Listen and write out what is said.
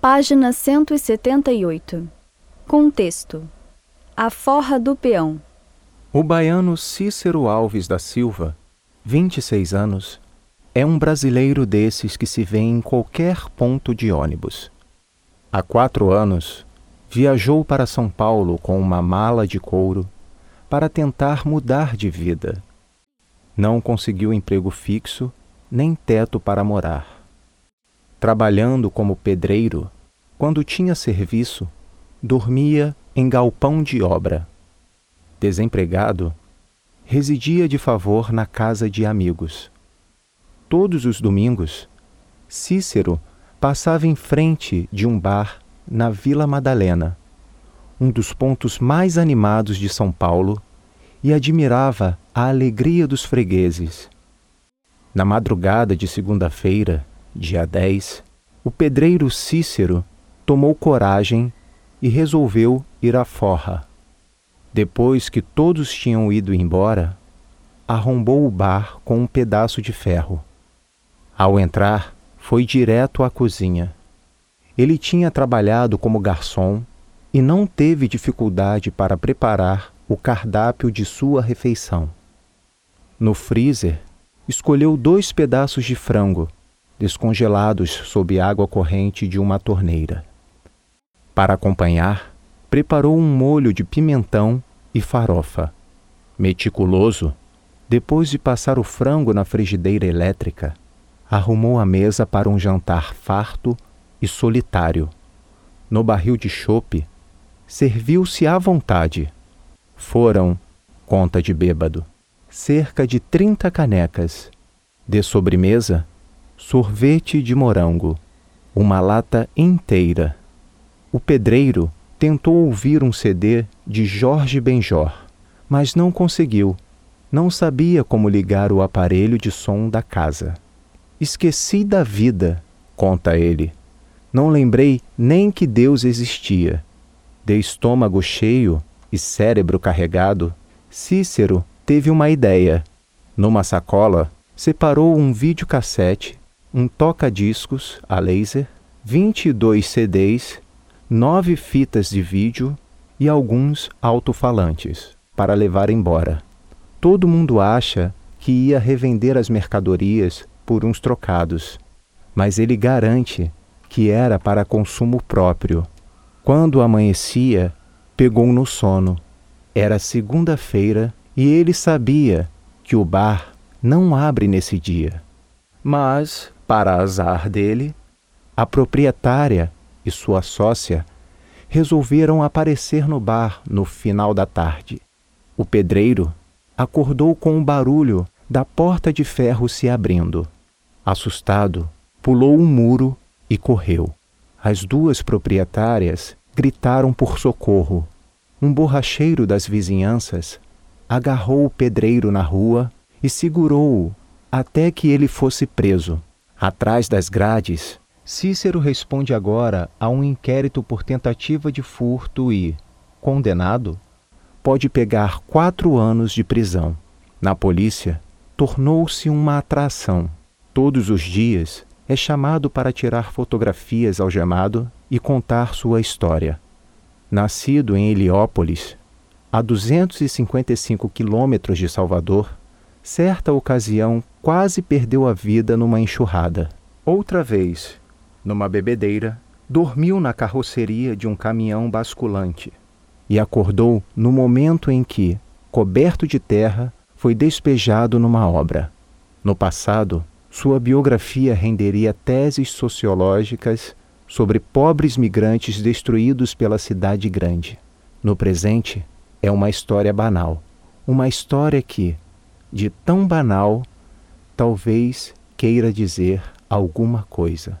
Página 178. Contexto: A forra do peão. O baiano Cícero Alves da Silva, 26 anos, é um brasileiro desses que se vê em qualquer ponto de ônibus. Há quatro anos, viajou para São Paulo com uma mala de couro para tentar mudar de vida. Não conseguiu emprego fixo nem teto para morar trabalhando como pedreiro, quando tinha serviço, dormia em galpão de obra. Desempregado, residia de favor na casa de amigos. Todos os domingos, Cícero passava em frente de um bar na Vila Madalena, um dos pontos mais animados de São Paulo, e admirava a alegria dos fregueses. Na madrugada de segunda-feira, dia 10, o pedreiro Cícero tomou coragem e resolveu ir à forra. Depois que todos tinham ido embora, arrombou o bar com um pedaço de ferro. Ao entrar, foi direto à cozinha. Ele tinha trabalhado como garçom e não teve dificuldade para preparar o cardápio de sua refeição. No freezer, escolheu dois pedaços de frango descongelados sob água corrente de uma torneira. Para acompanhar, preparou um molho de pimentão e farofa. Meticuloso, depois de passar o frango na frigideira elétrica, arrumou a mesa para um jantar farto e solitário. No barril de chope, serviu-se à vontade. Foram, conta de bêbado, cerca de trinta canecas. De sobremesa, sorvete de morango, uma lata inteira. O pedreiro tentou ouvir um CD de Jorge Benjor, mas não conseguiu. Não sabia como ligar o aparelho de som da casa. Esqueci da vida, conta ele. Não lembrei nem que Deus existia. De estômago cheio e cérebro carregado, Cícero teve uma ideia. Numa sacola, separou um videocassete um toca-discos a laser, 22 CDs, nove fitas de vídeo e alguns alto-falantes para levar embora. Todo mundo acha que ia revender as mercadorias por uns trocados, mas ele garante que era para consumo próprio. Quando amanhecia, pegou no sono. Era segunda-feira e ele sabia que o bar não abre nesse dia. Mas para azar dele, a proprietária e sua sócia resolveram aparecer no bar no final da tarde. O pedreiro acordou com o barulho da porta de ferro se abrindo. Assustado, pulou um muro e correu. As duas proprietárias gritaram por socorro. Um borracheiro das vizinhanças agarrou o pedreiro na rua e segurou-o até que ele fosse preso. Atrás das grades, Cícero responde agora a um inquérito por tentativa de furto e, condenado, pode pegar quatro anos de prisão. Na polícia, tornou-se uma atração. Todos os dias é chamado para tirar fotografias algemado e contar sua história. Nascido em Heliópolis, a 255 quilômetros de Salvador, certa ocasião quase perdeu a vida numa enxurrada. Outra vez, numa bebedeira, dormiu na carroceria de um caminhão basculante e acordou no momento em que, coberto de terra, foi despejado numa obra. No passado, sua biografia renderia teses sociológicas sobre pobres migrantes destruídos pela cidade grande. No presente, é uma história banal, uma história que, de tão banal, talvez queira dizer alguma coisa.